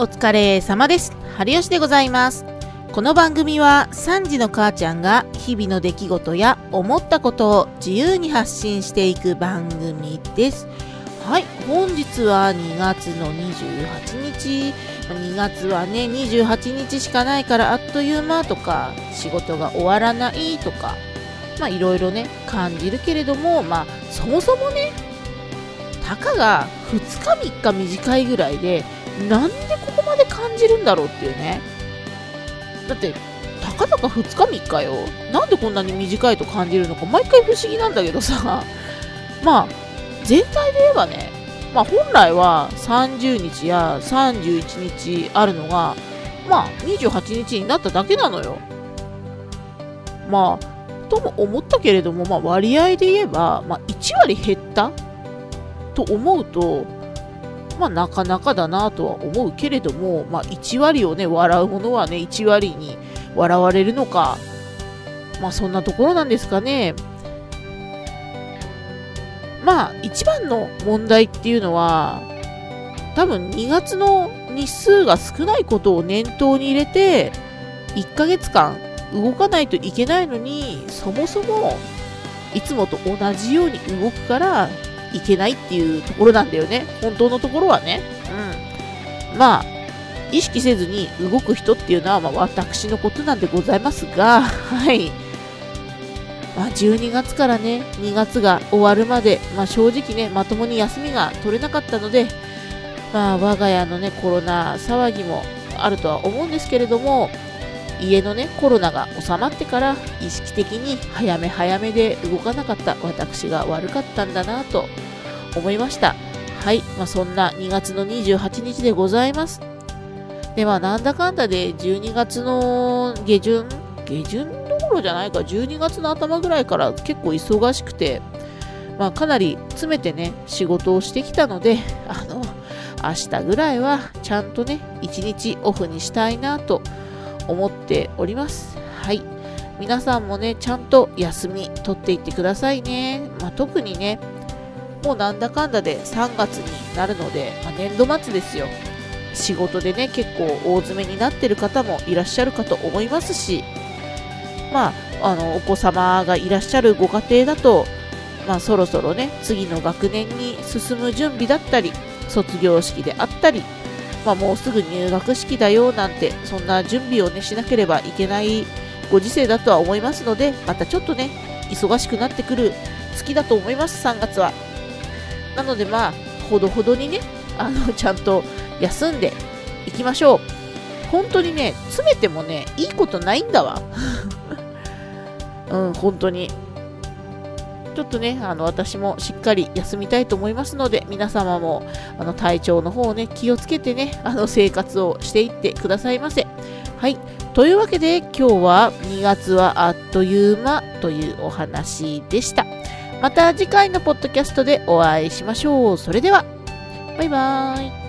お疲れ様です。春吉でございます。この番組は3時の母ちゃんが日々の出来事や思ったことを自由に発信していく番組です。はい、本日は2月の28日。2月はね、28日しかないからあっという間とか、仕事が終わらないとか、まあいろいろね、感じるけれども、まあそもそもね、たかが2日3日短いぐらいで、なんでここまで感じるんだろうっていうね。だって、たかだか2日3日よ。なんでこんなに短いと感じるのか、毎回不思議なんだけどさ。まあ、全体で言えばね、まあ本来は30日や31日あるのが、まあ28日になっただけなのよ。まあ、とも思ったけれども、まあ割合で言えば、まあ1割減ったと思うと、まあなかなかだなとは思うけれども、まあ1割をね、笑うものはね、1割に笑われるのか、まあそんなところなんですかね。まあ一番の問題っていうのは、多分2月の日数が少ないことを念頭に入れて、1ヶ月間動かないといけないのに、そもそもいつもと同じように動くからいけないっていうところなんだよね。本当のところはね。うん。まあ、意識せずに動く人っていうのは、まあ、私のことなんでございますが、はい。まあ、12月からね、2月が終わるまで、まあ、正直ね、まともに休みが取れなかったので、まあ、我が家のね、コロナ騒ぎもあるとは思うんですけれども、家のね、コロナが収まってから意識的に早め早めで動かなかった私が悪かったんだなと思いました。はい、まあ、そんな2月の28日でございます。で、まあ、なんだかんだで12月の下旬、下旬どころじゃないか、12月の頭ぐらいから結構忙しくて、まあ、かなり詰めてね、仕事をしてきたので、あの、明日ぐらいはちゃんとね、1日オフにしたいなと思っております。はい。皆さんもね、ちゃんと休み取っていってくださいね。まあ、特にね、もうなんだかんだで3月になるので、まあ、年度末ですよ。仕事でね、結構大詰めになってる方もいらっしゃるかと思いますし、まあ、あの、お子様がいらっしゃるご家庭だと、まあ、そろそろね、次の学年に進む準備だったり、卒業式であったり、まあ、もうすぐ入学式だよなんて、そんな準備をね、しなければいけないご時世だとは思いますので、またちょっとね、忙しくなってくる月だと思います、3月は。なのでまあ、ほどほどにね、あの、ちゃんと休んでいきましょう。本当にね、詰めてもね、いいことないんだわ。うん、本当に。ちょっとね、あの、私もしっかり休みたいと思いますので、皆様も、あの、体調の方をね、気をつけてね、あの、生活をしていってくださいませ。はい。というわけで、今日は2月はあっという間というお話でした。また次回のポッドキャストでお会いしましょう。それでは、バイバーイ。